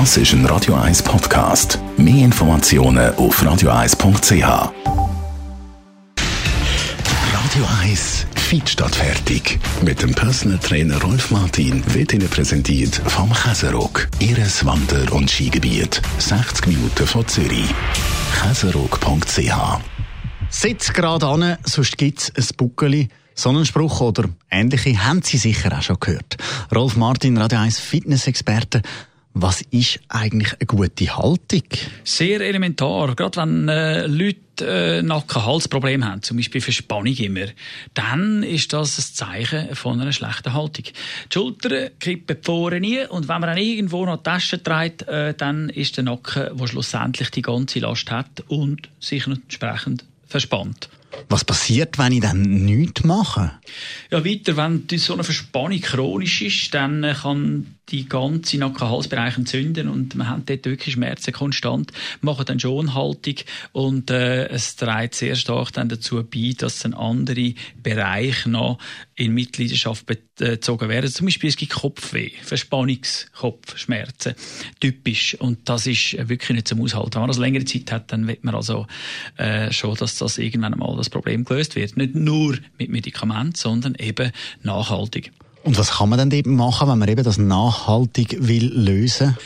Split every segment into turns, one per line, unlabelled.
Das ist ein Radio 1 Podcast. Mehr Informationen auf radio1.ch. Radio 1 Feed statt fertig. Mit dem Personal Trainer Rolf Martin wird Ihnen präsentiert vom Käserock. Ihres Wander- und Skigebiet. 60 Minuten von Zürich. Käserock.ch
Sitz gerade an, sonst gibt's ein Buckeli. Sonnenspruch oder ähnliche haben Sie sicher auch schon gehört. Rolf Martin, Radio 1 Fitness-Experte. Was ist eigentlich eine gute Haltung?
Sehr elementar. Gerade wenn äh, Leute äh, Nacken-Halsprobleme haben, zum Beispiel Verspannung immer, dann ist das ein Zeichen von einer schlechten Haltung. Die Schultern kippen vorne nie und wenn man dann irgendwo noch die Tasche trägt, äh, dann ist der Nacken, der schlussendlich die ganze Last hat und sich entsprechend verspannt.
Was passiert, wenn ich dann nichts mache?
Ja, weiter, wenn so eine Verspannung chronisch ist, dann äh, kann die ganze Nacken-Halsbereich entzünden und man hat dort wirklich Schmerzen konstant, machen dann schon Haltung und äh, es trägt sehr stark dann dazu bei, dass ein andere Bereich noch in Mitleidenschaft bezogen werden. Zum Beispiel es gibt Kopfweh, Verspannungskopfschmerzen, typisch und das ist wirklich nicht zum Aushalten. Wenn man das längere Zeit hat, dann wird man also äh, schon, dass das irgendwann einmal das Problem gelöst wird. Nicht nur mit Medikamenten, sondern eben nachhaltig.
Und was kann man dann eben machen, wenn man eben das nachhaltig will lösen?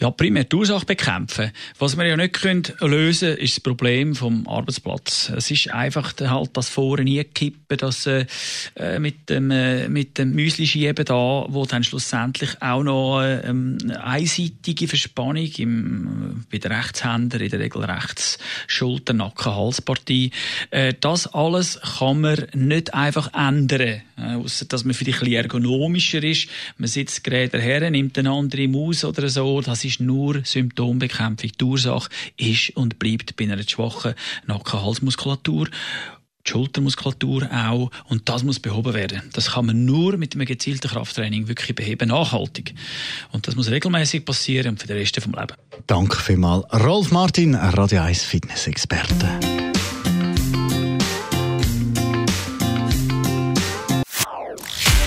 Ja, primär die Ursache bekämpfen. Was wir ja nicht können lösen können, ist das Problem vom Arbeitsplatz. Es ist einfach halt das Vorne kippen, das äh, äh, mit dem äh, mit dem Müsli-Schieben da, wo dann schlussendlich auch noch äh, ähm, einseitige Verspannung im, bei den Rechtshändern, in der Regel rechts Schulter, Nacken, Halspartie. Äh, das alles kann man nicht einfach ändern, äh, außer dass man vielleicht ein bisschen ergonomischer ist. Man sitzt gerade her, nimmt eine andere Maus oder so. Das ist nur Symptombekämpfung. Die Ursache ist und bleibt bei einer schwachen Nacken-Halsmuskulatur. Die Schultermuskulatur auch. Und das muss behoben werden. Das kann man nur mit einem gezielten Krafttraining wirklich beheben, nachhaltig. Und das muss regelmäßig passieren und für den Rest vom Leben.
Danke vielmals. Rolf Martin, Radio 1 Fitness-Experte.